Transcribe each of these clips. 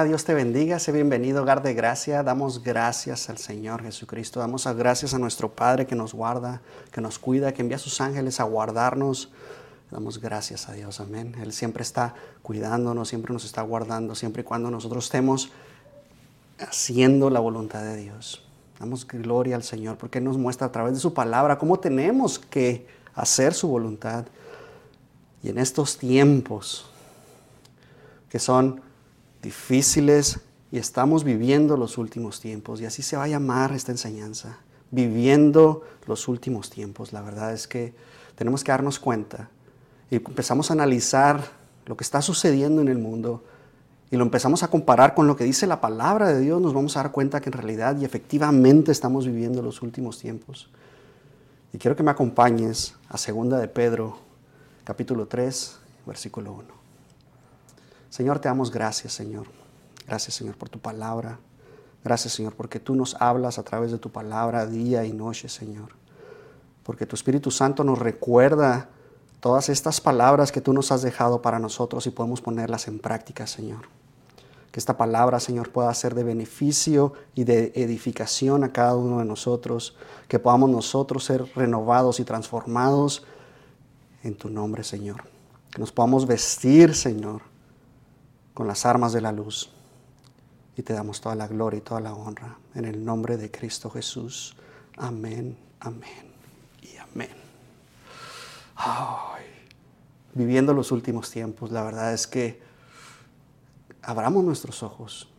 Hola, Dios te bendiga, sé bienvenido, hogar de gracia. Damos gracias al Señor Jesucristo, damos gracias a nuestro Padre que nos guarda, que nos cuida, que envía a sus ángeles a guardarnos. Damos gracias a Dios, amén. Él siempre está cuidándonos, siempre nos está guardando, siempre y cuando nosotros estemos haciendo la voluntad de Dios. Damos gloria al Señor porque Él nos muestra a través de su palabra cómo tenemos que hacer su voluntad. Y en estos tiempos que son difíciles y estamos viviendo los últimos tiempos. Y así se va a llamar esta enseñanza, viviendo los últimos tiempos. La verdad es que tenemos que darnos cuenta y empezamos a analizar lo que está sucediendo en el mundo y lo empezamos a comparar con lo que dice la palabra de Dios, nos vamos a dar cuenta que en realidad y efectivamente estamos viviendo los últimos tiempos. Y quiero que me acompañes a segunda de Pedro, capítulo 3, versículo 1. Señor, te damos gracias, Señor. Gracias, Señor, por tu palabra. Gracias, Señor, porque tú nos hablas a través de tu palabra día y noche, Señor. Porque tu Espíritu Santo nos recuerda todas estas palabras que tú nos has dejado para nosotros y podemos ponerlas en práctica, Señor. Que esta palabra, Señor, pueda ser de beneficio y de edificación a cada uno de nosotros. Que podamos nosotros ser renovados y transformados en tu nombre, Señor. Que nos podamos vestir, Señor, con las armas de la luz. Y te damos toda la gloria y toda la honra en el nombre de Cristo Jesús. Amén, amén y amén. viviendo los últimos tiempos, la verdad es que abramos nuestros ojos.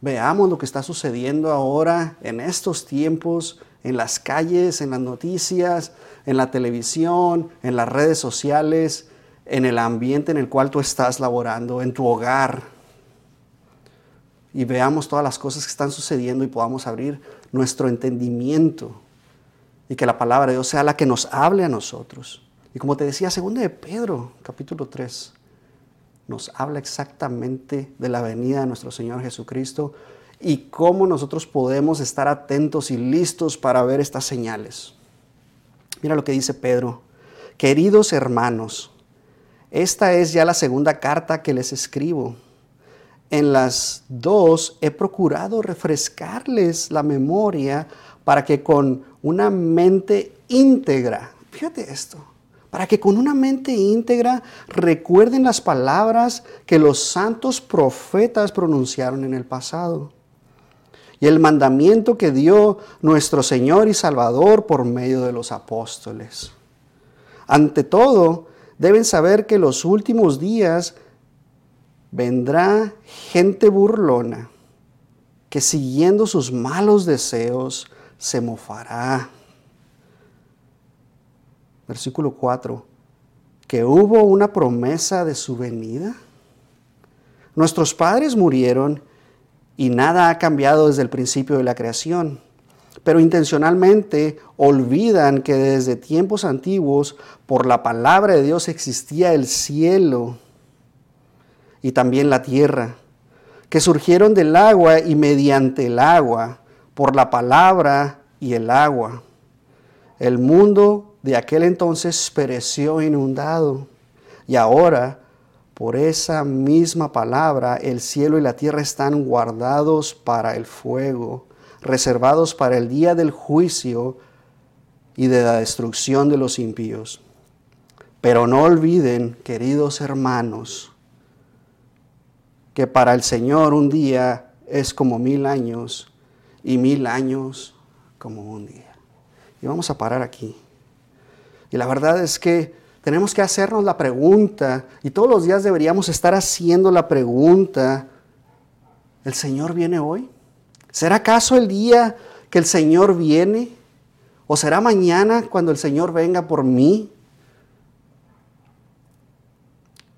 Veamos lo que está sucediendo ahora en estos tiempos, en las calles, en las noticias, en la televisión, en las redes sociales, en el ambiente en el cual tú estás laborando, en tu hogar, y veamos todas las cosas que están sucediendo y podamos abrir nuestro entendimiento y que la palabra de Dios sea la que nos hable a nosotros. Y como te decía, segundo de Pedro, capítulo 3, nos habla exactamente de la venida de nuestro Señor Jesucristo y cómo nosotros podemos estar atentos y listos para ver estas señales. Mira lo que dice Pedro. Queridos hermanos, esta es ya la segunda carta que les escribo. En las dos he procurado refrescarles la memoria para que con una mente íntegra, fíjate esto, para que con una mente íntegra recuerden las palabras que los santos profetas pronunciaron en el pasado y el mandamiento que dio nuestro Señor y Salvador por medio de los apóstoles. Ante todo, deben saber que los últimos días vendrá gente burlona que siguiendo sus malos deseos se mofará. Versículo 4. Que hubo una promesa de su venida. Nuestros padres murieron y nada ha cambiado desde el principio de la creación pero intencionalmente olvidan que desde tiempos antiguos por la palabra de Dios existía el cielo y también la tierra, que surgieron del agua y mediante el agua, por la palabra y el agua. El mundo de aquel entonces pereció inundado y ahora por esa misma palabra el cielo y la tierra están guardados para el fuego reservados para el día del juicio y de la destrucción de los impíos. Pero no olviden, queridos hermanos, que para el Señor un día es como mil años y mil años como un día. Y vamos a parar aquí. Y la verdad es que tenemos que hacernos la pregunta, y todos los días deberíamos estar haciendo la pregunta, ¿el Señor viene hoy? ¿Será acaso el día que el Señor viene? ¿O será mañana cuando el Señor venga por mí?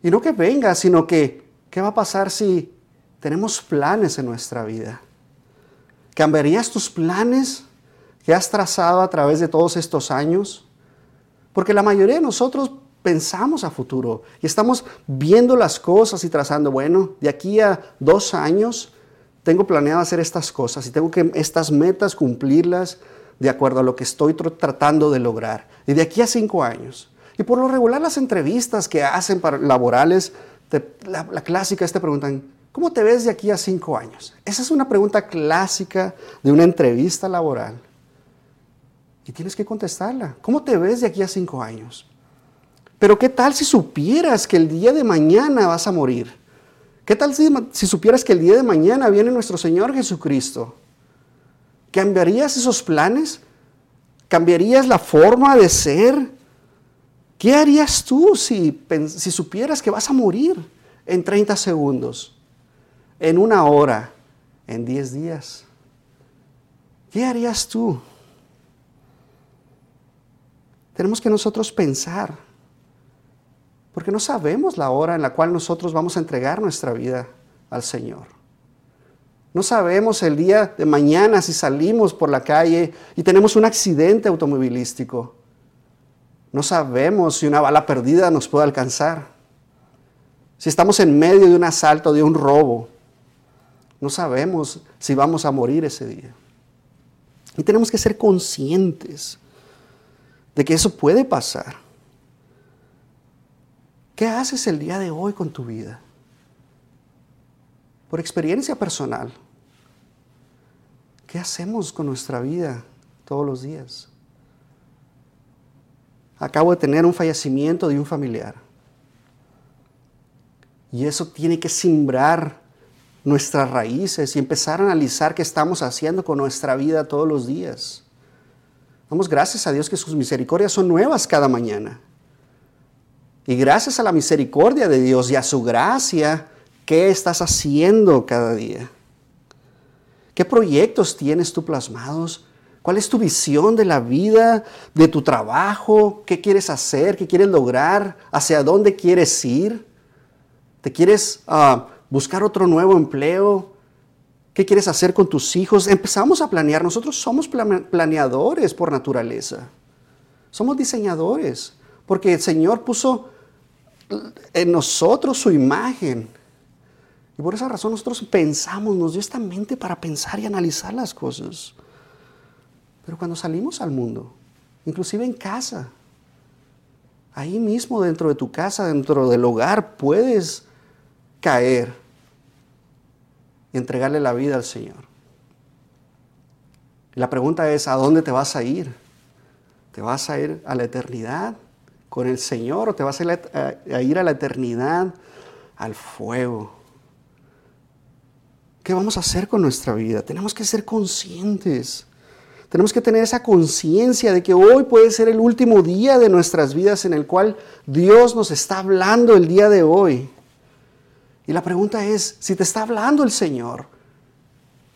Y no que venga, sino que, ¿qué va a pasar si tenemos planes en nuestra vida? ¿Cambiarías tus planes que has trazado a través de todos estos años? Porque la mayoría de nosotros pensamos a futuro y estamos viendo las cosas y trazando, bueno, de aquí a dos años tengo planeado hacer estas cosas y tengo que estas metas cumplirlas de acuerdo a lo que estoy tratando de lograr. Y de aquí a cinco años. Y por lo regular las entrevistas que hacen para laborales, la, clásica es te preguntan, ¿Cómo te ves de aquí a cinco años? Esa es una pregunta clásica de una entrevista laboral. Y tienes que contestarla. ¿Cómo te ves de aquí a cinco años? Pero ¿qué tal si supieras que el día de mañana vas a morir? ¿Qué tal si, supieras que el día de mañana viene nuestro Señor Jesucristo? ¿Cambiarías esos planes? ¿Cambiarías la forma de ser? ¿Qué harías tú si, si supieras que vas a morir en 30 segundos, en una hora, en 10 días? ¿Qué harías tú? Tenemos que nosotros pensar, porque no sabemos la hora en la cual nosotros vamos a entregar nuestra vida al Señor. No sabemos el día de mañana si salimos por la calle y tenemos un accidente automovilístico. No sabemos si una bala perdida nos puede alcanzar. Si estamos en medio de un asalto, de un robo. No sabemos si vamos a morir ese día. Y tenemos que ser conscientes de que eso puede pasar. ¿Qué haces el día de hoy con tu vida? Por experiencia personal, ¿Qué hacemos con nuestra vida todos los días? Acabo de tener un fallecimiento de un familiar. Y eso tiene que simbrar nuestras raíces y empezar a analizar qué estamos haciendo con nuestra vida todos los días. Damos gracias a Dios que sus misericordias son nuevas cada mañana. Y gracias a la misericordia de Dios y a su gracia, ¿qué estás haciendo cada día? ¿Qué proyectos tienes tú plasmados? ¿Cuál es tu visión de la vida, de tu trabajo? ¿Qué quieres hacer? ¿Qué quieres lograr? ¿Hacia dónde quieres ir? ¿Te quieres ah, buscar otro nuevo empleo? ¿Qué quieres hacer con tus hijos? Empezamos a planear. Nosotros somos planeadores por naturaleza. Somos diseñadores. Porque el Señor puso en nosotros su imagen. Y por esa razón nosotros pensamos, nos dio esta mente para pensar y analizar las cosas. Pero cuando salimos al mundo, inclusive en casa, ahí mismo dentro de tu casa, dentro del hogar, puedes caer y entregarle la vida al Señor. La pregunta es, ¿a dónde te vas a ir? ¿Te vas a ir a la eternidad con el Señor o te vas a ir a la eternidad al fuego? ¿Qué vamos a hacer con nuestra vida? Tenemos que ser conscientes. Tenemos que tener esa conciencia de que hoy puede ser el último día de nuestras vidas en el cual Dios nos está hablando el día de hoy. Y la pregunta es, si te está hablando el Señor,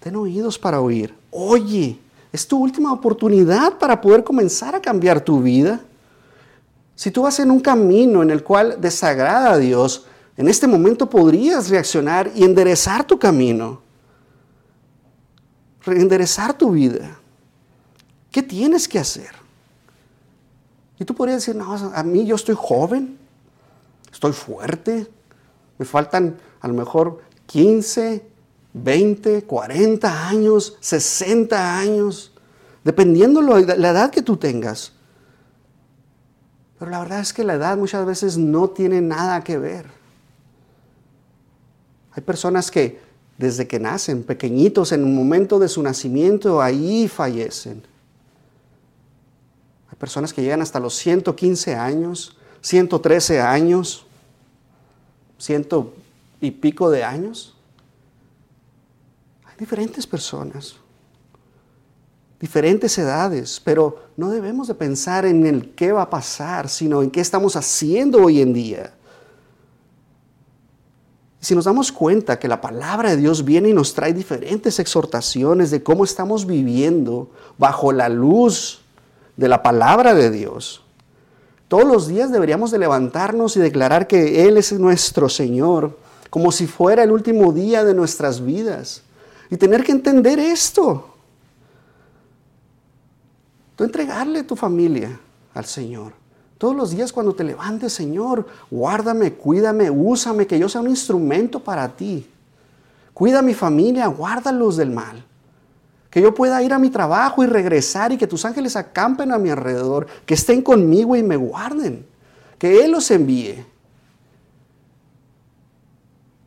ten oídos para oír. Oye, es tu última oportunidad para poder comenzar a cambiar tu vida. Si tú vas en un camino en el cual desagrada a Dios, en este momento podrías reaccionar y enderezar tu camino, enderezar tu vida. ¿Qué tienes que hacer? Y tú podrías decir, no, a mí yo estoy joven, estoy fuerte, me faltan a lo mejor 15, 20, 40 años, 60 años, dependiendo de la edad que tú tengas. Pero la verdad es que la edad muchas veces no tiene nada que ver. Hay personas que desde que nacen, pequeñitos, en un momento de su nacimiento, ahí fallecen. Hay personas que llegan hasta los 115 años, 113 años, ciento y pico de años. Hay diferentes personas, diferentes edades, pero no debemos de pensar en el qué va a pasar, sino en qué estamos haciendo hoy en día. Si nos damos cuenta que la palabra de Dios viene y nos trae diferentes exhortaciones de cómo estamos viviendo bajo la luz de la palabra de Dios, todos los días deberíamos de levantarnos y declarar que Él es nuestro Señor, como si fuera el último día de nuestras vidas. Y tener que entender esto. Tú entregarle tu familia al Señor. Todos los días cuando te levantes, Señor, guárdame, cuídame, úsame, que yo sea un instrumento para ti. Cuida a mi familia, guárdalos del mal. Que yo pueda ir a mi trabajo y regresar y que tus ángeles acampen a mi alrededor, que estén conmigo y me guarden. Que Él los envíe.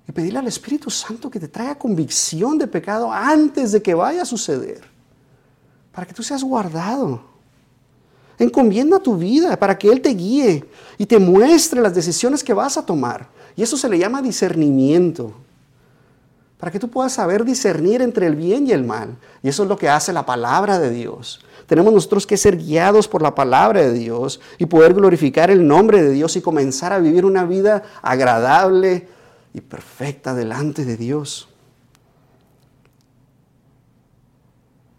Y pedirle al Espíritu Santo que te traiga convicción de pecado antes de que vaya a suceder. Para que tú seas guardado. Encomienda tu vida para que Él te guíe y te muestre las decisiones que vas a tomar. Y eso se le llama discernimiento. Para que tú puedas saber discernir entre el bien y el mal. Y eso es lo que hace la palabra de Dios. Tenemos nosotros que ser guiados por la palabra de Dios y poder glorificar el nombre de Dios y comenzar a vivir una vida agradable y perfecta delante de Dios.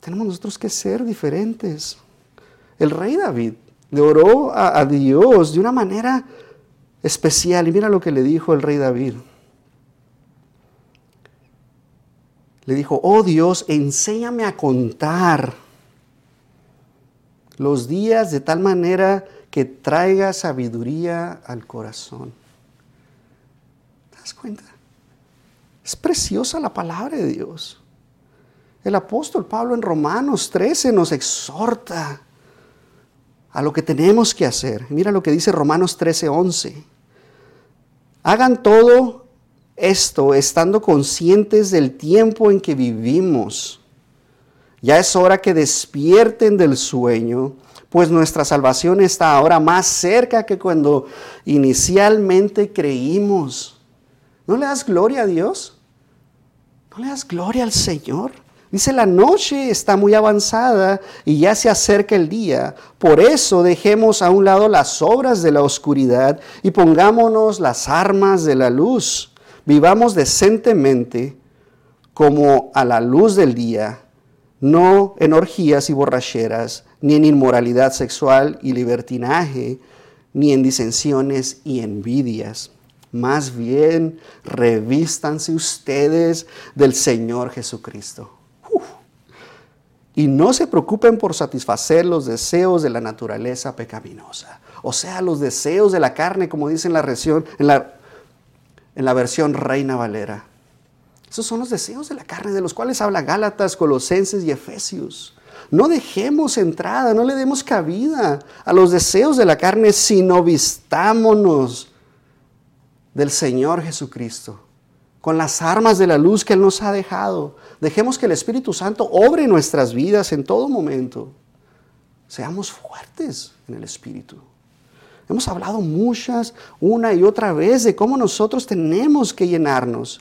Tenemos nosotros que ser diferentes. El rey David le oró a, Dios de una manera especial. Y mira lo que le dijo el rey David. Le dijo, oh Dios, enséñame a contar los días de tal manera que traiga sabiduría al corazón. ¿Te das cuenta? Es preciosa la palabra de Dios. El apóstol Pablo en Romanos 13 nos exhorta a lo que tenemos que hacer. Mira lo que dice Romanos 13, 11. Hagan todo esto estando conscientes del tiempo en que vivimos. Ya es hora que despierten del sueño, pues nuestra salvación está ahora más cerca que cuando inicialmente creímos. ¿No le das gloria a Dios? ¿No le das gloria al Señor? Dice, la noche está muy avanzada y ya se acerca el día. Por eso dejemos a un lado las obras de la oscuridad y pongámonos las armas de la luz. Vivamos decentemente como a la luz del día, no en orgías y borracheras, ni en inmoralidad sexual y libertinaje, ni en disensiones y envidias. Más bien, revístanse ustedes del Señor Jesucristo y no se preocupen por satisfacer los deseos de la naturaleza pecaminosa. O sea, los deseos de la carne, como dice en la, versión, en la, en la versión Reina Valera. Esos son los deseos de la carne, de los cuales habla Gálatas, Colosenses y Efesios. No dejemos entrada, no le demos cabida a los deseos de la carne, sino vistámonos del Señor Jesucristo con las armas de la luz que Él nos ha dejado. Dejemos que el Espíritu Santo obre nuestras vidas en todo momento. Seamos fuertes en el Espíritu. Hemos hablado muchas, una y otra vez, de cómo nosotros tenemos que llenarnos.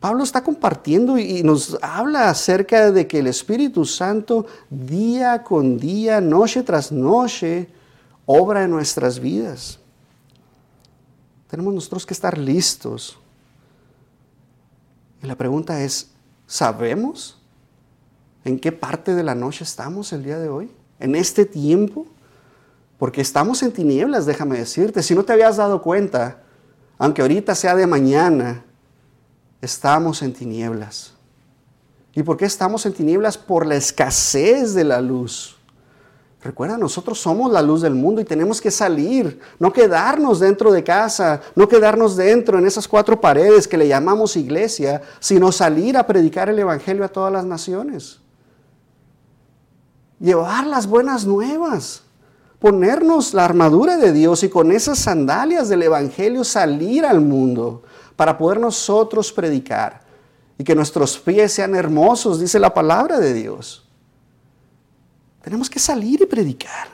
Pablo está compartiendo y nos habla acerca de que el Espíritu Santo día con día, noche tras noche, obra en nuestras vidas. Tenemos nosotros que estar listos la pregunta es, ¿sabemos en qué parte de la noche estamos el día de hoy? ¿En este tiempo? Porque estamos en tinieblas, déjame decirte. Si no te habías dado cuenta, aunque ahorita sea de mañana, estamos en tinieblas. ¿Y por qué estamos en tinieblas? Por la escasez de la luz. Recuerda, nosotros somos la luz del mundo y tenemos que salir, no quedarnos dentro de casa, no quedarnos dentro en esas cuatro paredes que le llamamos iglesia, sino salir a predicar el Evangelio a todas las naciones. Llevar las buenas nuevas, ponernos la armadura de Dios y con esas sandalias del Evangelio salir al mundo para poder nosotros predicar y que nuestros pies sean hermosos, dice la palabra de Dios. Tenemos que salir y predicar.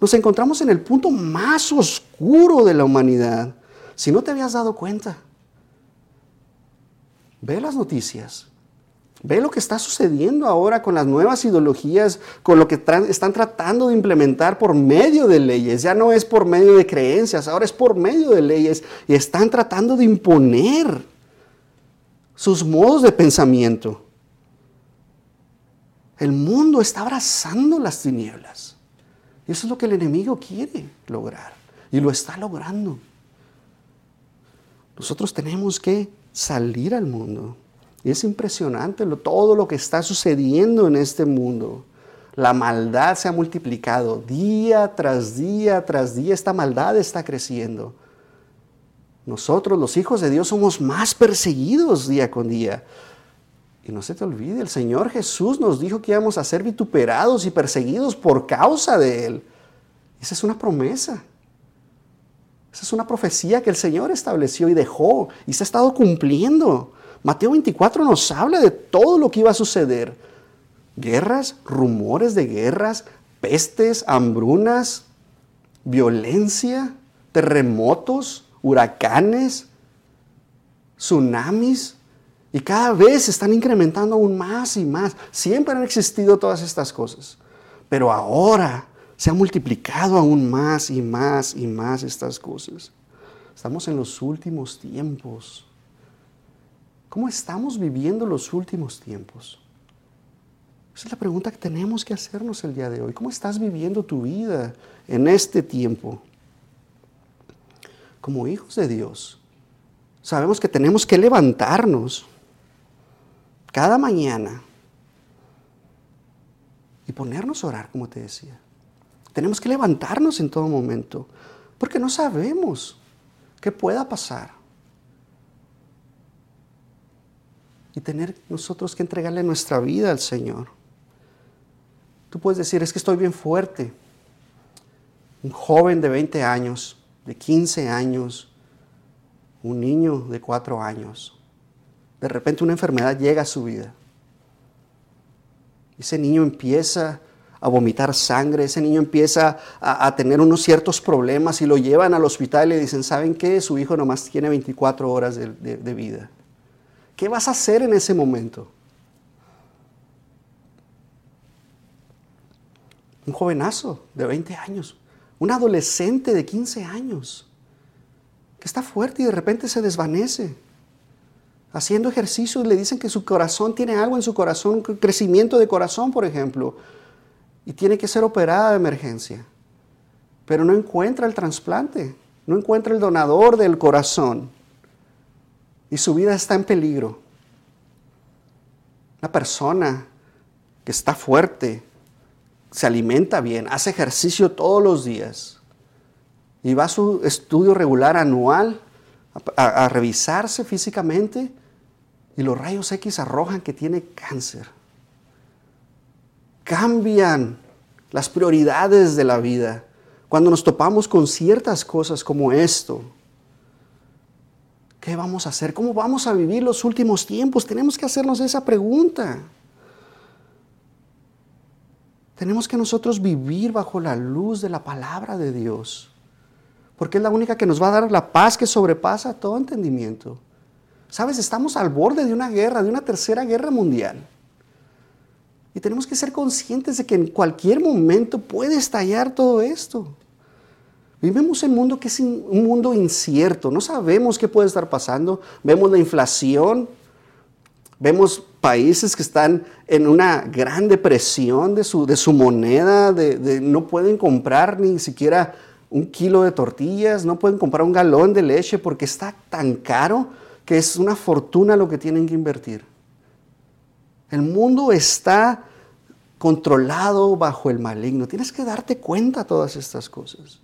Nos encontramos en el punto más oscuro de la humanidad. Si no te habías dado cuenta, ve las noticias. Ve lo que está sucediendo ahora con las nuevas ideologías, con lo que están tratando de implementar por medio de leyes. Ya no es por medio de creencias, ahora es por medio de leyes. Y están tratando de imponer sus modos de pensamiento. El mundo está abrazando las tinieblas. Y eso es lo que el enemigo quiere lograr. Y lo está logrando. Nosotros tenemos que salir al mundo. Y es impresionante todo lo que está sucediendo en este mundo. La maldad se ha multiplicado día tras día tras día. Esta maldad está creciendo. Nosotros, los hijos de Dios, somos más perseguidos día con día. Y no se te olvide, el Señor Jesús nos dijo que íbamos a ser vituperados y perseguidos por causa de Él. Esa es una promesa. Esa es una profecía que el Señor estableció y dejó y se ha estado cumpliendo. Mateo 24 nos habla de todo lo que iba a suceder. Guerras, rumores de guerras, pestes, hambrunas, violencia, terremotos, huracanes, tsunamis. Y cada vez se están incrementando aún más y más. Siempre han existido todas estas cosas. Pero ahora se ha multiplicado aún más y más y más estas cosas. Estamos en los últimos tiempos. ¿Cómo estamos viviendo los últimos tiempos? Esa es la pregunta que tenemos que hacernos el día de hoy. ¿Cómo estás viviendo tu vida en este tiempo? Como hijos de Dios, sabemos que tenemos que levantarnos cada mañana y ponernos a orar, como te decía. Tenemos que levantarnos en todo momento, porque no sabemos qué pueda pasar. Y tener nosotros que entregarle nuestra vida al Señor. Tú puedes decir, es que estoy bien fuerte. Un joven de 20 años, de 15 años, un niño de 4 años. De repente una enfermedad llega a su vida. Ese niño empieza a vomitar sangre, ese niño empieza a, tener unos ciertos problemas y lo llevan al hospital y le dicen, ¿saben qué? Su hijo nomás tiene 24 horas de, vida. ¿Qué vas a hacer en ese momento? Un jovenazo de 20 años, un adolescente de 15 años, que está fuerte y de repente se desvanece. Haciendo ejercicios le dicen que su corazón tiene algo en su corazón, crecimiento de corazón, por ejemplo y tiene que ser operada de emergencia. Pero no encuentra el trasplante, no encuentra el donador del corazón y su vida está en peligro. Una persona que está fuerte, se alimenta bien, hace ejercicio todos los días y va a su estudio regular anual a revisarse físicamente y los rayos X arrojan que tiene cáncer cambian las prioridades de la vida cuando nos topamos con ciertas cosas como esto. ¿Qué vamos a hacer? ¿Cómo vamos a vivir los últimos tiempos? Tenemos que hacernos esa pregunta. Tenemos que nosotros vivir bajo la luz de la palabra de Dios, porque es la única que nos va a dar la paz que sobrepasa todo entendimiento. Sabes, estamos al borde de una guerra, de una tercera guerra mundial. Y tenemos que ser conscientes de que en cualquier momento puede estallar todo esto. Vivimos en un mundo que es un mundo incierto, no sabemos qué puede estar pasando. Vemos la inflación, vemos países que están en una gran depresión de su, de su moneda, de, no pueden comprar ni siquiera un kilo de tortillas, no pueden comprar un galón de leche porque está tan caro que es una fortuna lo que tienen que invertir. El mundo está controlado bajo el maligno. Tienes que darte cuenta de todas estas cosas.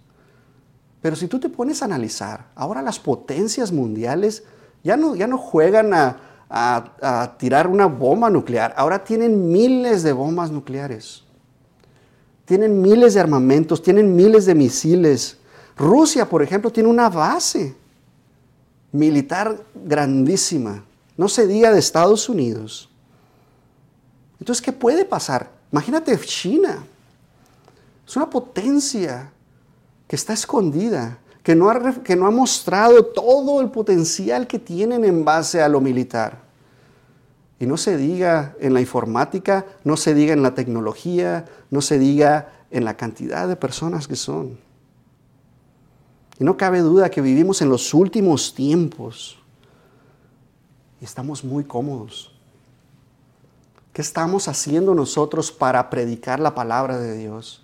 Pero si tú te pones a analizar, ahora las potencias mundiales ya no, ya no juegan a, a tirar una bomba nuclear, ahora tienen miles de bombas nucleares. Tienen miles de armamentos, tienen miles de misiles. Rusia, por ejemplo, tiene una base militar grandísima. No se diga de Estados Unidos. Entonces, ¿qué puede pasar? Imagínate China. Es una potencia que está escondida, que no, ha, que no ha mostrado todo el potencial que tienen en base a lo militar. Y no se diga en la informática, no se diga en la tecnología, no se diga en la cantidad de personas que son. Y no cabe duda que vivimos en los últimos tiempos y estamos muy cómodos. ¿Qué estamos haciendo nosotros para predicar la palabra de Dios?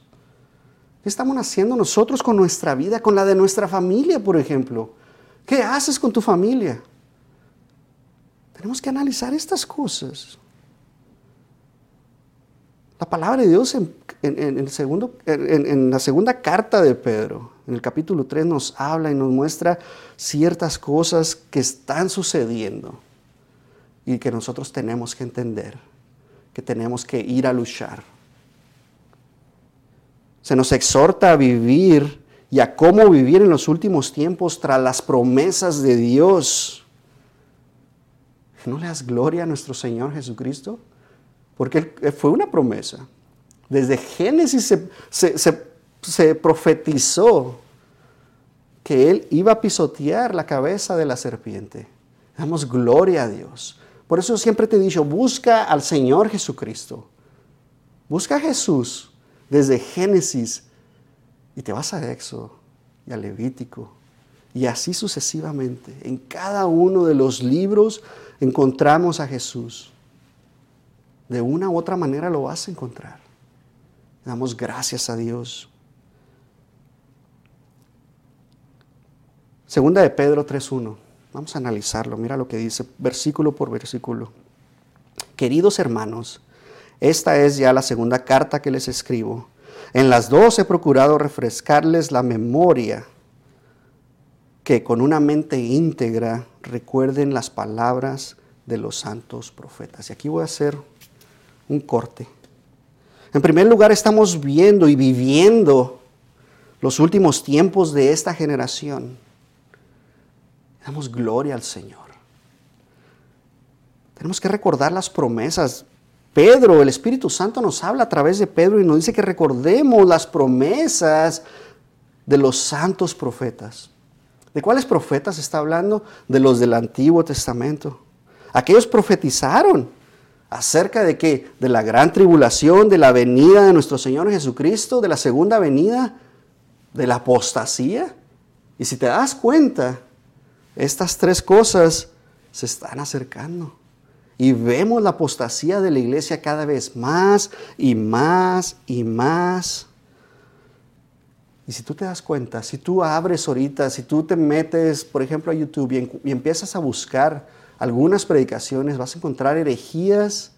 ¿Qué estamos haciendo nosotros con nuestra vida, con la de nuestra familia, por ejemplo? ¿Qué haces con tu familia? Tenemos que analizar estas cosas. La palabra de Dios en, el segundo, en, la segunda carta de Pedro, en el capítulo 3, nos habla y nos muestra ciertas cosas que están sucediendo y que nosotros tenemos que entender que tenemos que ir a luchar. Se nos exhorta a vivir y a cómo vivir en los últimos tiempos tras las promesas de Dios. ¿No le das gloria a nuestro Señor Jesucristo? Porque fue una promesa. Desde Génesis se, profetizó que Él iba a pisotear la cabeza de la serpiente. Damos gloria a Dios. Por eso siempre te he dicho, busca al Señor Jesucristo. Busca a Jesús desde Génesis y te vas a Éxodo y a Levítico y así sucesivamente. En cada uno de los libros encontramos a Jesús. De una u otra manera lo vas a encontrar. Damos gracias a Dios. Segunda de Pedro 3.1. Vamos a analizarlo. Mira lo que dice versículo por versículo. Queridos hermanos, esta es ya la segunda carta que les escribo. En las dos he procurado refrescarles la memoria, que con una mente íntegra recuerden las palabras de los santos profetas. Y aquí voy a hacer un corte. En primer lugar, estamos viendo y viviendo los últimos tiempos de esta generación. Damos gloria al Señor. Tenemos que recordar las promesas. Pedro, el Espíritu Santo nos habla a través de Pedro y nos dice que recordemos las promesas de los santos profetas. ¿De cuáles profetas está hablando? De los del Antiguo Testamento. Aquellos profetizaron acerca de qué? De la gran tribulación, de la venida de nuestro Señor Jesucristo, de la segunda venida, de la apostasía. Y si te das cuenta, estas tres cosas se están acercando. Y vemos la apostasía de la iglesia cada vez más y más y más. Y si tú te das cuenta, si tú abres ahorita, si tú te metes, por ejemplo, a YouTube y, empiezas a buscar algunas predicaciones, vas a encontrar herejías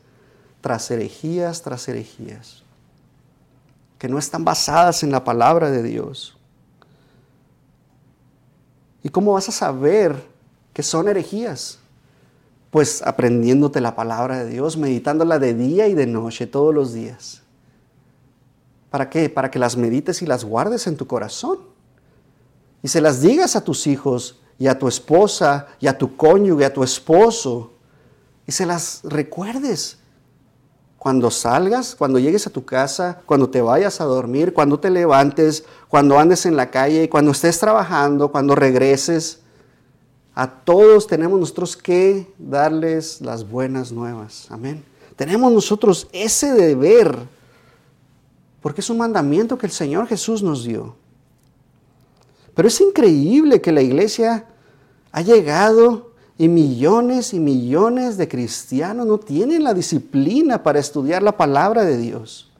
tras herejías tras herejías, que no están basadas en la palabra de Dios. ¿Y cómo vas a saber que son herejías? Pues aprendiéndote la palabra de Dios, meditándola de día y de noche todos los días. ¿Para qué? Para que las medites y las guardes en tu corazón. Y se las digas a tus hijos y a tu esposa y a tu cónyuge, a tu esposo. Y se las recuerdes. Cuando salgas, cuando llegues a tu casa, cuando te vayas a dormir, cuando te levantes, cuando andes en la calle, cuando estés trabajando, cuando regreses, a todos tenemos nosotros que darles las buenas nuevas. Amén. Tenemos nosotros ese deber, porque es un mandamiento que el Señor Jesús nos dio. Pero es increíble que la iglesia ha llegado y millones y millones de cristianos no tienen la disciplina para estudiar la palabra de Dios.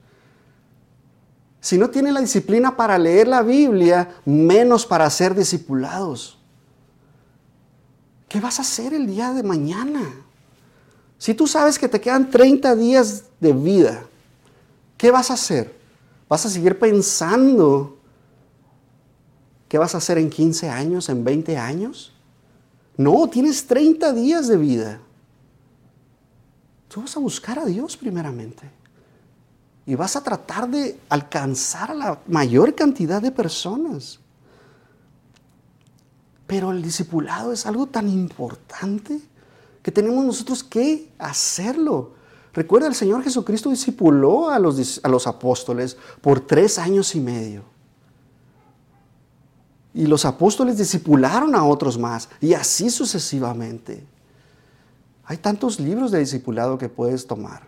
Si no tienen la disciplina para leer la Biblia, menos para ser discipulados. ¿Qué vas a hacer el día de mañana? Si tú sabes que te quedan 30 días de vida, ¿qué vas a hacer? ¿Vas a seguir pensando qué vas a hacer en 15 años, en 20 años? No, tienes 30 días de vida. Tú vas a buscar a Dios primeramente. Y vas a tratar de alcanzar a la mayor cantidad de personas. Pero el discipulado es algo tan importante que tenemos nosotros que hacerlo. Recuerda, el Señor Jesucristo discipuló a los, a los apóstoles por tres años y medio. Y los apóstoles discipularon a otros más y así sucesivamente. Hay tantos libros de discipulado que puedes tomar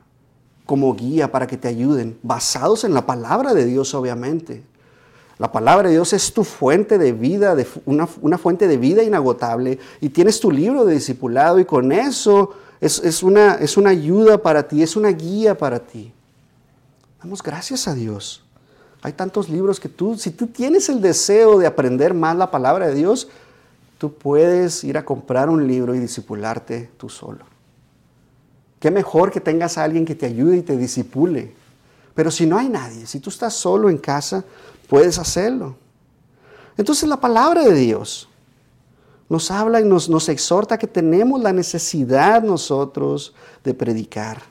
como guía para que te ayuden, basados en la palabra de Dios obviamente. La palabra de Dios es tu fuente de vida, de una, fuente de vida inagotable y tienes tu libro de discipulado y con eso es, es, una, es una ayuda para ti, es una guía para ti. Damos gracias a Dios. Hay tantos libros que tú, si tú tienes el deseo de aprender más la palabra de Dios, tú puedes ir a comprar un libro y discipularte tú solo. Qué mejor que tengas a alguien que te ayude y te disipule. Pero si no hay nadie, si tú estás solo en casa, puedes hacerlo. Entonces la palabra de Dios nos habla y nos, nos exhorta que tenemos la necesidad nosotros de predicar.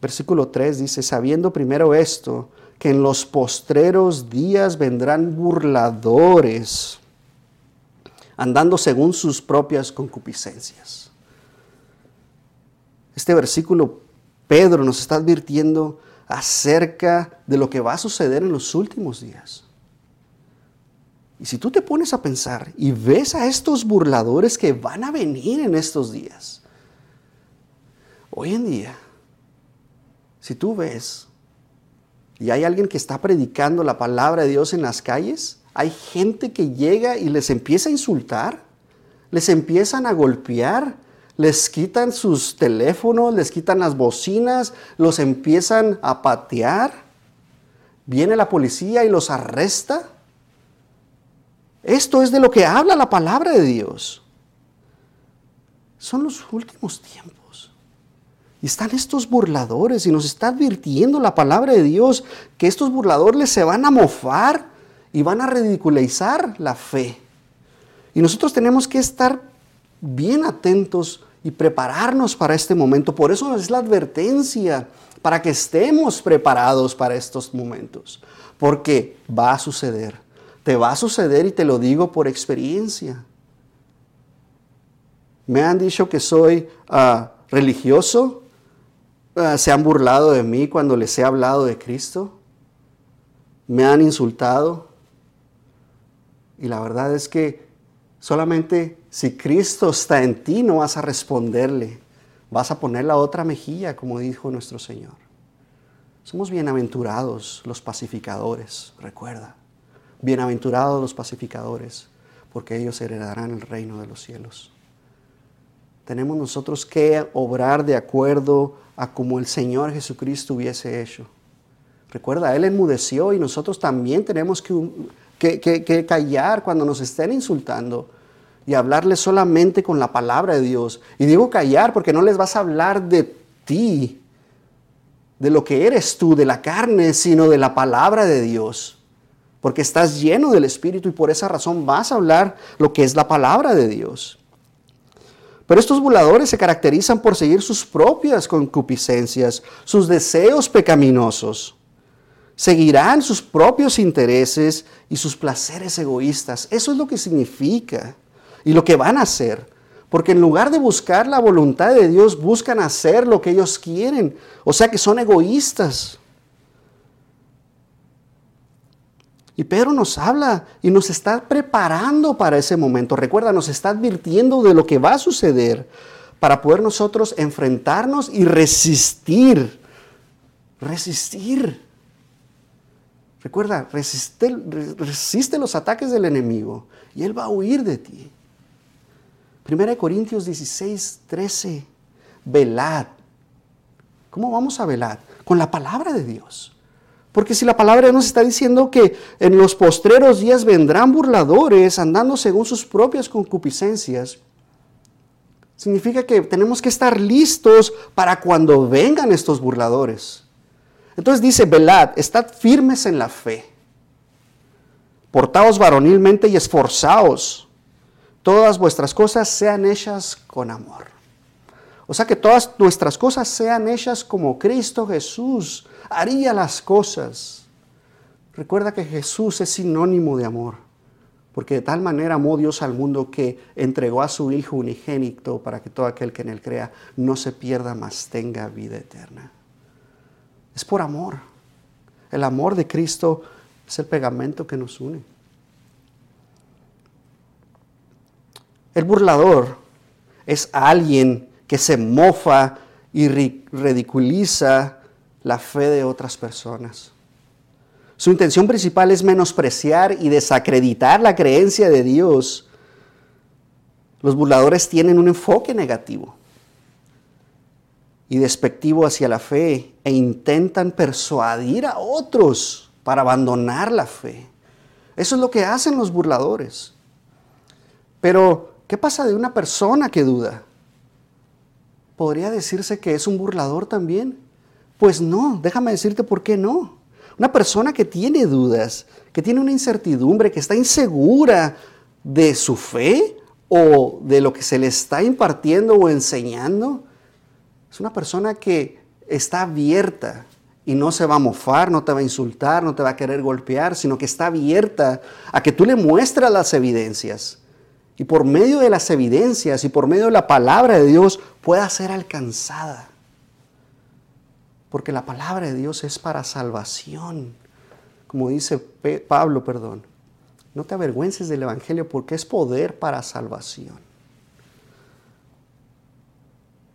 Versículo 3 dice, sabiendo primero esto, que en los postreros días vendrán burladores, andando según sus propias concupiscencias. Este versículo, Pedro nos está advirtiendo acerca de lo que va a suceder en los últimos días. Y si tú te pones a pensar y ves a estos burladores que van a venir en estos días, hoy en día, si tú ves y hay alguien que está predicando la palabra de Dios en las calles, hay gente que llega y les empieza a insultar, les empiezan a golpear, les quitan sus teléfonos, les quitan las bocinas, los empiezan a patear. Viene la policía y los arresta. Esto es de lo que habla la palabra de Dios. Son los últimos tiempos. Y están estos burladores y nos está advirtiendo la palabra de Dios que estos burladores se van a mofar y van a ridiculizar la fe. Y nosotros tenemos que estar bien atentos y prepararnos para este momento. Por eso es la advertencia, para que estemos preparados para estos momentos. Porque va a suceder. Te va a suceder y te lo digo por experiencia. Me han dicho que soy ah, religioso se han burlado de mí cuando les he hablado de Cristo. Me han insultado. Y la verdad es que solamente si Cristo está en ti no vas a responderle. Vas a poner la otra mejilla, como dijo nuestro Señor. Somos bienaventurados los pacificadores, recuerda. Bienaventurados los pacificadores, porque ellos heredarán el reino de los cielos. Tenemos nosotros que obrar de acuerdo a como el Señor Jesucristo hubiese hecho. Recuerda, Él enmudeció y nosotros también tenemos que, que, callar cuando nos estén insultando y hablarles solamente con la palabra de Dios. Y digo callar porque no les vas a hablar de ti, de lo que eres tú, de la carne, sino de la palabra de Dios. Porque estás lleno del Espíritu y por esa razón vas a hablar lo que es la palabra de Dios. Pero estos burladores se caracterizan por seguir sus propias concupiscencias, sus deseos pecaminosos. Seguirán sus propios intereses y sus placeres egoístas. Eso es lo que significa y lo que van a hacer. Porque en lugar de buscar la voluntad de Dios, buscan hacer lo que ellos quieren. O sea que son egoístas. Y Pedro nos habla y nos está preparando para ese momento. Recuerda, nos está advirtiendo de lo que va a suceder para poder nosotros enfrentarnos y resistir. Resistir. Recuerda, resiste, los ataques del enemigo y él va a huir de ti. 1 Corintios 16, 13. Velad. ¿Cómo vamos a velar? Con la palabra de Dios. Porque si la palabra nos está diciendo que en los postreros días vendrán burladores andando según sus propias concupiscencias, significa que tenemos que estar listos para cuando vengan estos burladores. Entonces dice, velad, estad firmes en la fe, portaos varonilmente y esforzaos, todas vuestras cosas sean hechas con amor. O sea que todas nuestras cosas sean hechas como Cristo Jesús haría las cosas. Recuerda que Jesús es sinónimo de amor, porque de tal manera amó Dios al mundo que entregó a su Hijo unigénito para que todo aquel que en él crea no se pierda, mas tenga vida eterna. Es por amor. El amor de Cristo es el pegamento que nos une. El burlador es alguien que se mofa y ridiculiza la fe de otras personas. Su intención principal es menospreciar y desacreditar la creencia de Dios. Los burladores tienen un enfoque negativo y despectivo hacia la fe e intentan persuadir a otros para abandonar la fe. Eso es lo que hacen los burladores. Pero, ¿qué pasa de una persona que duda? ¿Podría decirse que es un burlador también? Pues no, déjame decirte por qué no. Una persona que tiene dudas, que tiene una incertidumbre, que está insegura de su fe o de lo que se le está impartiendo o enseñando, es una persona que está abierta y no se va a mofar, no te va a insultar, no te va a querer golpear, sino que está abierta a que tú le muestres las evidencias. Y por medio de las evidencias y por medio de la palabra de Dios pueda ser alcanzada. Porque la palabra de Dios es para salvación. Como dice Pablo, perdón. No te avergüences del Evangelio porque es poder para salvación.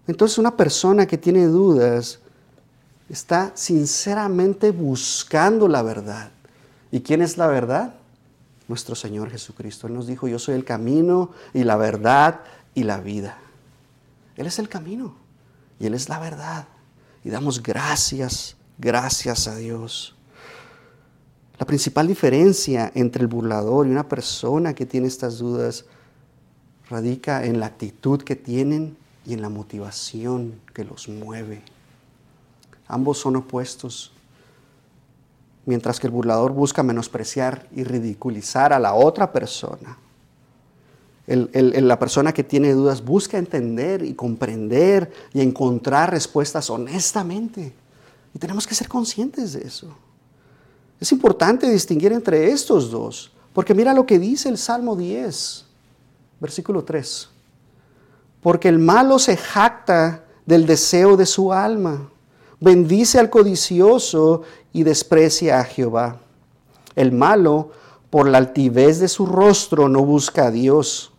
Entonces una persona que tiene dudas está sinceramente buscando la verdad. ¿Y quién es la verdad? Nuestro Señor Jesucristo. Él nos dijo, yo soy el camino y la verdad y la vida. Él es el camino y Él es la verdad. Y damos gracias, gracias a Dios. La principal diferencia entre el burlador y una persona que tiene estas dudas radica en la actitud que tienen y en la motivación que los mueve. Ambos son opuestos. Mientras que el burlador busca menospreciar y ridiculizar a la otra persona, la persona que tiene dudas busca entender y comprender y encontrar respuestas honestamente. Y tenemos que ser conscientes de eso. Es importante distinguir entre estos dos, porque mira lo que dice el Salmo 10, versículo 3 porque el malo se jacta del deseo de su alma. Bendice al codicioso y desprecia a Jehová. El malo, por la altivez de su rostro, no busca a Dios.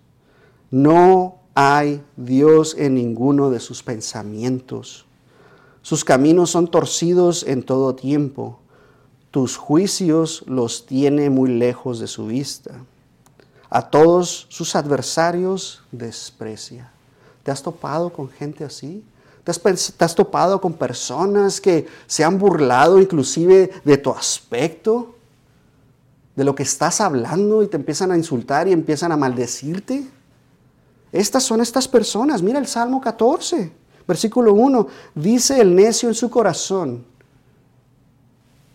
No hay Dios en ninguno de sus pensamientos. Sus caminos son torcidos en todo tiempo. Tus juicios los tiene muy lejos de su vista. A todos sus adversarios desprecia. ¿Te has topado con gente así? ¿Te has, topado con personas que se han burlado inclusive de tu aspecto? ¿De lo que estás hablando y te empiezan a insultar y empiezan a maldecirte? Estas son estas personas. Mira el Salmo 14, versículo 1. Dice el necio en su corazón,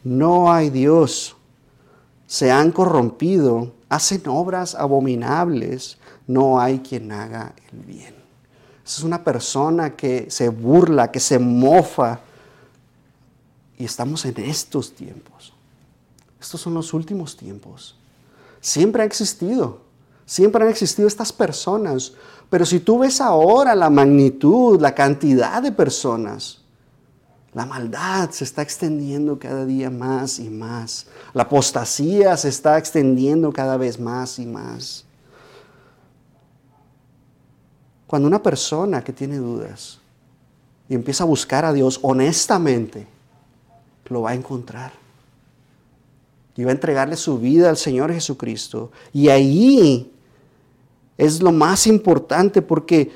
no hay Dios. Se han corrompido, hacen obras abominables, no hay quien haga el bien. Es una persona que se burla, que se mofa. Y estamos en estos tiempos. Estos son los últimos tiempos. Siempre ha existido. Siempre han existido estas personas. Pero si tú ves ahora la magnitud, la cantidad de personas, la maldad se está extendiendo cada día más y más. La apostasía se está extendiendo cada vez más y más. Cuando una persona que tiene dudas y empieza a buscar a Dios honestamente, lo va a encontrar. Y va a entregarle su vida al Señor Jesucristo. Y ahí es lo más importante porque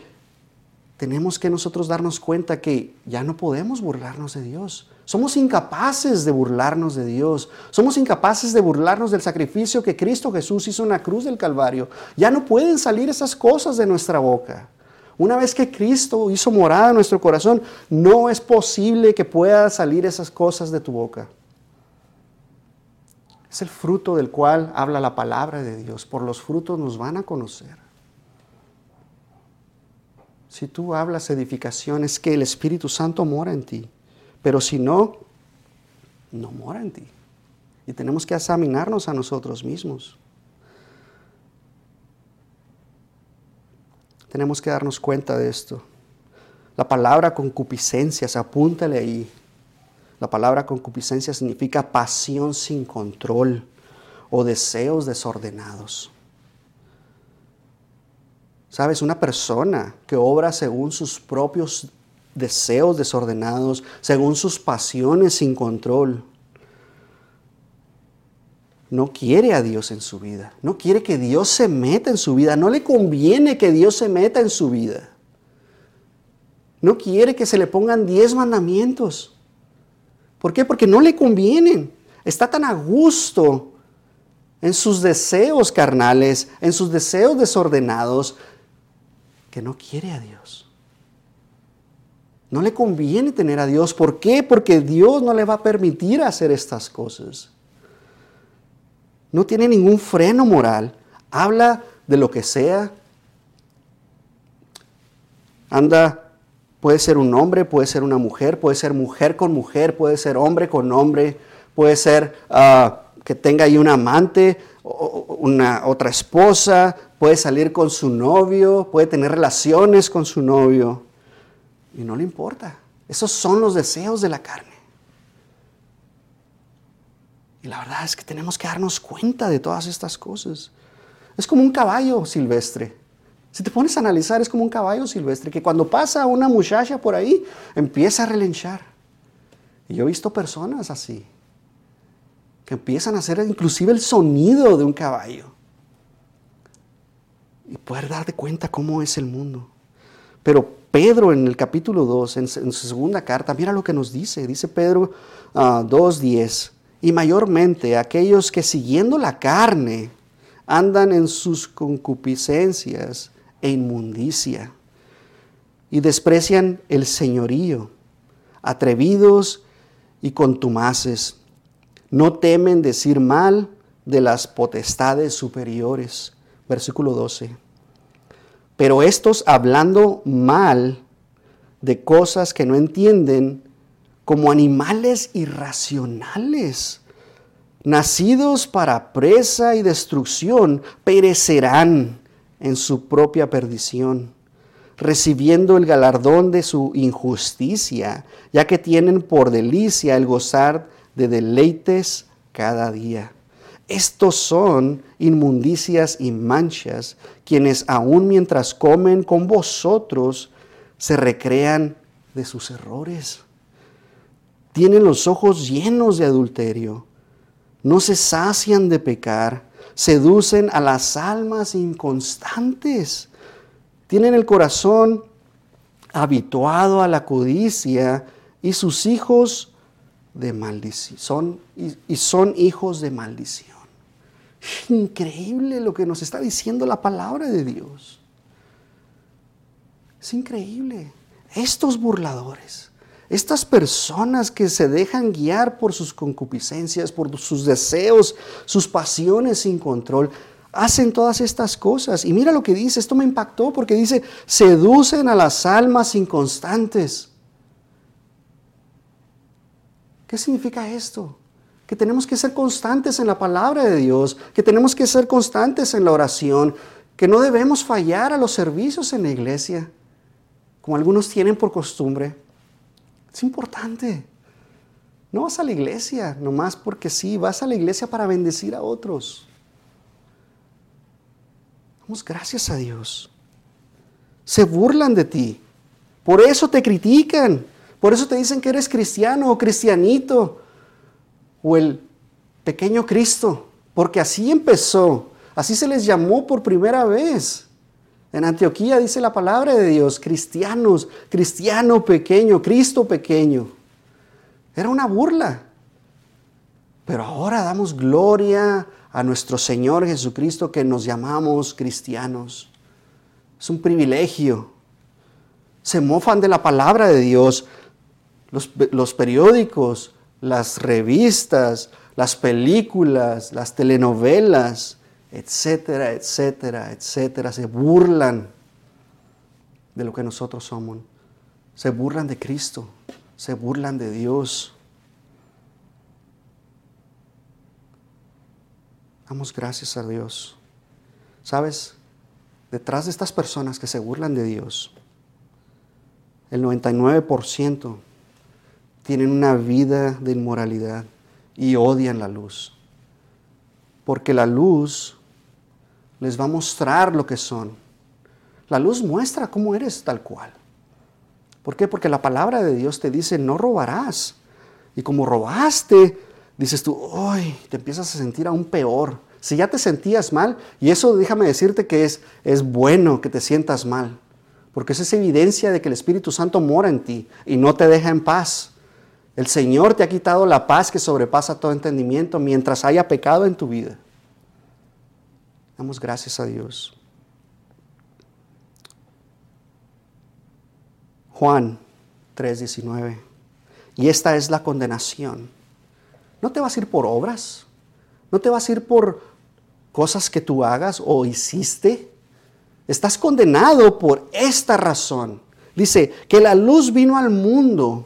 tenemos que nosotros darnos cuenta que ya no podemos burlarnos de Dios. Somos incapaces de burlarnos de Dios. Somos incapaces de burlarnos del sacrificio que Cristo Jesús hizo en la cruz del Calvario. Ya no pueden salir esas cosas de nuestra boca. Una vez que Cristo hizo morada en nuestro corazón, no es posible que puedan salir esas cosas de tu boca. Es el fruto del cual habla la palabra de Dios. Por los frutos nos van a conocer. Si tú hablas edificación, es que el Espíritu Santo mora en ti. Pero si no, no mora en ti. Y tenemos que examinarnos a nosotros mismos. Tenemos que darnos cuenta de esto. La palabra concupiscencias, apúntale ahí. La palabra concupiscencia significa pasión sin control o deseos desordenados. Sabes, una persona que obra según sus propios deseos desordenados, según sus pasiones sin control, no quiere a Dios en su vida, no quiere que Dios se meta en su vida, no le conviene que Dios se meta en su vida. No quiere que se le pongan diez mandamientos. ¿Por qué? Porque no le convienen. Está tan a gusto en sus deseos carnales, en sus deseos desordenados, que no quiere a Dios. No le conviene tener a Dios. ¿Por qué? Porque Dios no le va a permitir hacer estas cosas no tiene ningún freno moral, habla de lo que sea, anda Puede ser un hombre, puede ser una mujer, puede ser mujer con mujer, puede ser hombre con hombre, puede ser ah, que tenga ahí un amante, una otra esposa, puede salir con su novio, puede tener relaciones con su novio y no le importa. Esos son los deseos de la carne. Y la verdad es que tenemos que darnos cuenta de todas estas cosas. Es como un caballo silvestre. Si te pones a analizar, es como un caballo silvestre que cuando pasa una muchacha por ahí, empieza a relinchar. Y yo he visto personas así, empiezan a hacer inclusive el sonido de un caballo. Y poder darte cuenta cómo es el mundo. Pero Pedro en el capítulo 2, en, su segunda carta, mira lo que nos dice. Dice Pedro 2.10. Ah, y mayormente aquellos que siguiendo la carne andan en sus concupiscencias e inmundicia y desprecian el señorío, atrevidos y contumaces, no temen decir mal de las potestades superiores. Versículo 12. Pero estos hablando mal de cosas que no entienden, como animales irracionales, nacidos para presa y destrucción, perecerán en su propia perdición, recibiendo el galardón de su injusticia, ya que tienen por delicia el gozar de deleites cada día. Estos son inmundicias y manchas, quienes aun mientras comen con vosotros, se recrean de sus errores tienen los ojos llenos de adulterio, no se sacian de pecar, seducen a las almas inconstantes, tienen el corazón habituado a la codicia y sus hijos de maldición son, y, y son hijos de maldición. Increíble lo que nos está diciendo la palabra de Dios. Es increíble. Estos burladores estas personas que se dejan guiar por sus concupiscencias, por sus deseos, sus pasiones sin control, hacen todas estas cosas. Y mira lo que dice, esto me impactó porque dice, seducen a las almas inconstantes. ¿Qué significa esto? Que tenemos que ser constantes en la palabra de Dios, que tenemos que ser constantes en la oración, que no debemos fallar a los servicios en la iglesia, como algunos tienen por costumbre. Es importante. No vas a la iglesia nomás porque sí, vas a la iglesia para bendecir a otros. Damos gracias a Dios. Se burlan de ti. Por eso te critican. Por eso te dicen que eres cristiano o cristianito o el pequeño Cristo. Porque así empezó. Así se les llamó por primera vez. En Antioquía dice la palabra de Dios, cristianos, cristiano pequeño, Cristo pequeño. Era una burla. Pero ahora damos gloria a nuestro Señor Jesucristo que nos llamamos cristianos. Es un privilegio. Se mofan de la palabra de Dios. Los, periódicos, las revistas, las películas, las telenovelas, etcétera, etcétera, etcétera, se burlan de lo que nosotros somos. Se burlan de Cristo, se burlan de Dios. Damos gracias a Dios. ¿Sabes? Detrás de estas personas que se burlan de Dios, el 99% tienen una vida de inmoralidad y odian la luz. Porque la luz les va a mostrar lo que son. La luz muestra cómo eres tal cual. ¿Por qué? Porque la palabra de Dios te dice, no robarás. Y como robaste, dices tú, ¡ay! Te empiezas a sentir aún peor. Si ya te sentías mal, y eso déjame decirte que es, es bueno que te sientas mal, porque esa es evidencia de que el Espíritu Santo mora en ti y no te deja en paz. El Señor te ha quitado la paz que sobrepasa todo entendimiento mientras haya pecado en tu vida. Damos gracias a Dios. Juan 3:19. Y esta es la condenación. No te vas a ir por obras, no te vas a ir por cosas que tú hagas o hiciste. Estás condenado por esta razón, Dice que la luz vino al mundo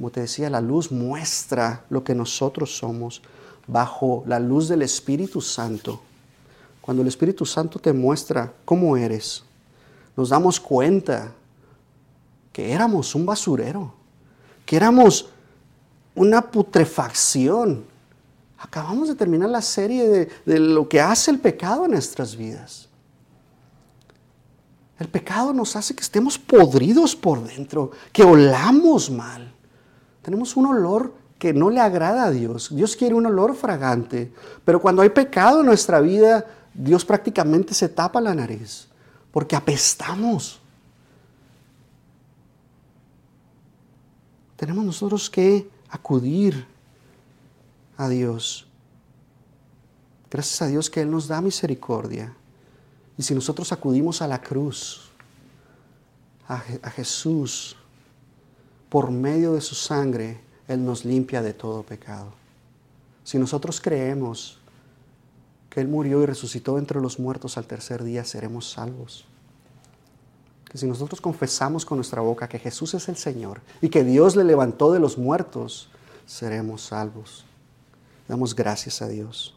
Como te decía, la luz muestra lo que nosotros somos bajo la luz del Espíritu Santo. Cuando el Espíritu Santo te muestra cómo eres, nos damos cuenta que éramos un basurero, que éramos una putrefacción. Acabamos de terminar la serie de, de lo que hace el pecado en nuestras vidas. El pecado nos hace que estemos podridos por dentro, que olamos mal. Tenemos un olor que no le agrada a Dios. Dios quiere un olor fragante. Pero cuando hay pecado en nuestra vida, Dios prácticamente se tapa la nariz. Porque apestamos. Tenemos nosotros que acudir a Dios. Gracias a Dios que Él nos da misericordia. Y si nosotros acudimos a la cruz, a, a Jesús, por medio de su sangre, Él nos limpia de todo pecado. Si nosotros creemos que Él murió y resucitó entre los muertos al tercer día, seremos salvos. Que si nosotros confesamos con nuestra boca que Jesús es el Señor y que Dios le levantó de los muertos, seremos salvos. Damos gracias a Dios.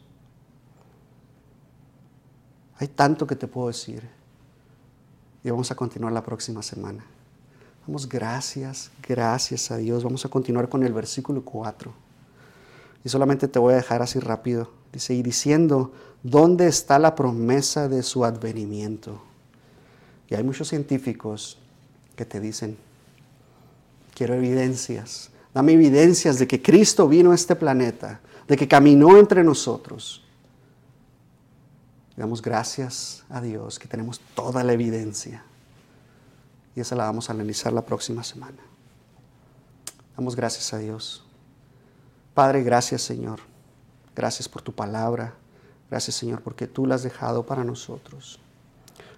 Hay tanto que te puedo decir. Y vamos a continuar la próxima semana. Damos gracias, gracias a Dios. Vamos a continuar con el versículo 4. Y solamente te voy a dejar así rápido. Dice, y diciendo, ¿dónde está la promesa de su advenimiento? Y hay muchos científicos que te dicen, quiero evidencias. Dame evidencias de que Cristo vino a este planeta, de que caminó entre nosotros. Damos gracias a Dios que tenemos toda la evidencia y esa la vamos a analizar la próxima semana. Damos gracias a Dios. Padre, gracias Señor. Gracias por tu palabra. Gracias Señor porque tú la has dejado para nosotros.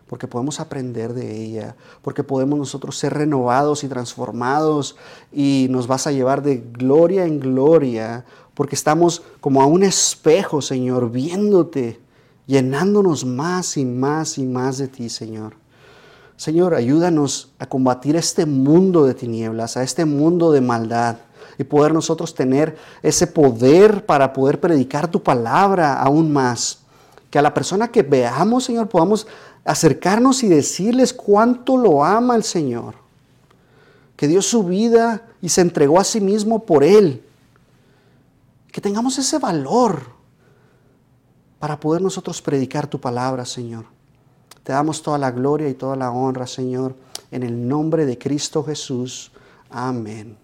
Porque podemos aprender de ella. Porque podemos nosotros ser renovados y transformados. Y nos vas a llevar de gloria en gloria. Porque estamos como a un espejo, Señor, viéndote. Llenándonos más y más y más de ti, Señor. Señor, ayúdanos a combatir este mundo de tinieblas, a este mundo de maldad y poder nosotros tener ese poder para poder predicar tu palabra aún más. Que a la persona que veamos, Señor, podamos acercarnos y decirles cuánto lo ama el Señor. Que dio su vida y se entregó a sí mismo por Él. Que tengamos ese valor para poder nosotros predicar tu palabra, Señor. Te damos toda la gloria y toda la honra, Señor, en el nombre de Cristo Jesús. Amén.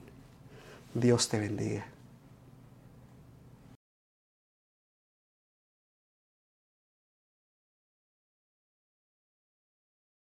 Dios te bendiga.